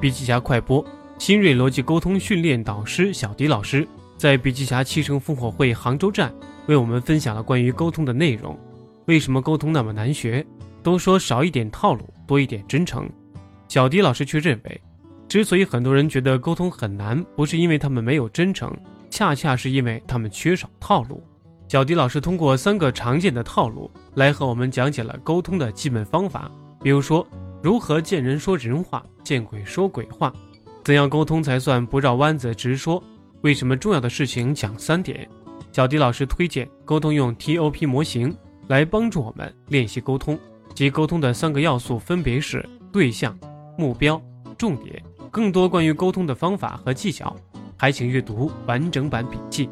笔记侠快播，新锐逻辑沟通训练导师小迪老师在笔记侠七城烽火会杭州站为我们分享了关于沟通的内容。为什么沟通那么难学？都说少一点套路，多一点真诚。小迪老师却认为，之所以很多人觉得沟通很难，不是因为他们没有真诚，恰恰是因为他们缺少套路。小迪老师通过三个常见的套路来和我们讲解了沟通的基本方法，比如说如何见人说人话，见鬼说鬼话，怎样沟通才算不绕弯子直说，为什么重要的事情讲三点。小迪老师推荐沟通用 TOP 模型来帮助我们练习沟通，即沟通的三个要素分别是对象、目标、重点。更多关于沟通的方法和技巧，还请阅读完整版笔记。